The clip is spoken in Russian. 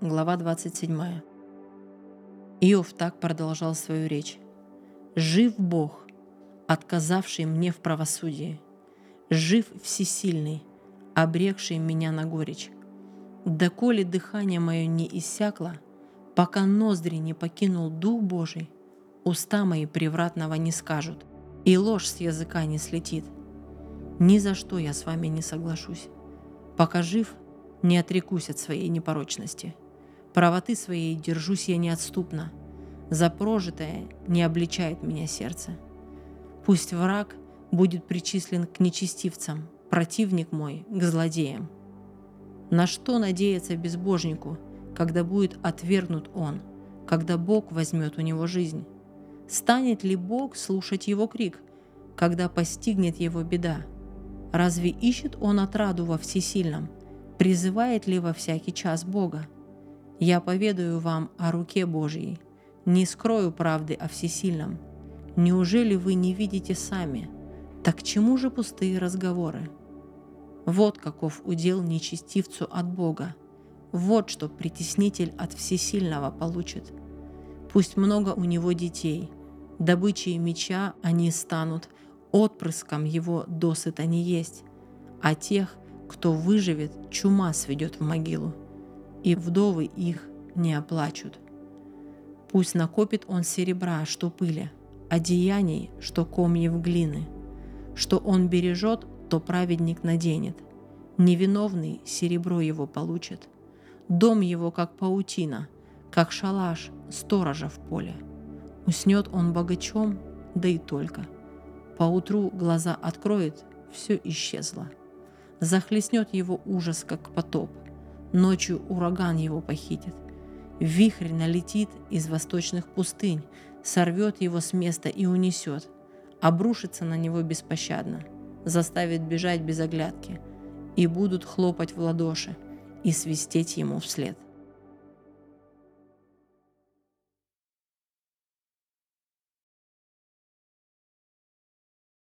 глава 27. Иов так продолжал свою речь. «Жив Бог, отказавший мне в правосудии, жив всесильный, обрекший меня на горечь. Доколе дыхание мое не иссякло, пока ноздри не покинул Дух Божий, уста мои превратного не скажут, и ложь с языка не слетит. Ни за что я с вами не соглашусь. Пока жив, не отрекусь от своей непорочности. Правоты своей держусь я неотступно. За прожитое не обличает меня сердце. Пусть враг будет причислен к нечестивцам, противник мой к злодеям. На что надеяться безбожнику, когда будет отвергнут он, когда Бог возьмет у него жизнь? Станет ли Бог слушать его крик, когда постигнет его беда? Разве ищет он отраду во всесильном? Призывает ли во всякий час Бога? Я поведаю вам о руке Божьей, не скрою правды о всесильном. Неужели вы не видите сами? Так чему же пустые разговоры? Вот каков удел нечестивцу от Бога. Вот что притеснитель от всесильного получит. Пусть много у него детей – добычей меча они станут, отпрыском его досыта не есть, а тех, кто выживет, чума сведет в могилу, и вдовы их не оплачут. Пусть накопит он серебра, что пыли, одеяний, что комьев глины, что он бережет, то праведник наденет, невиновный серебро его получит, дом его как паутина, как шалаш сторожа в поле. Уснет он богачом, да и только. Поутру глаза откроет, все исчезло. Захлестнет его ужас, как потоп. Ночью ураган его похитит. Вихрь налетит из восточных пустынь, сорвет его с места и унесет. Обрушится на него беспощадно, заставит бежать без оглядки. И будут хлопать в ладоши и свистеть ему вслед.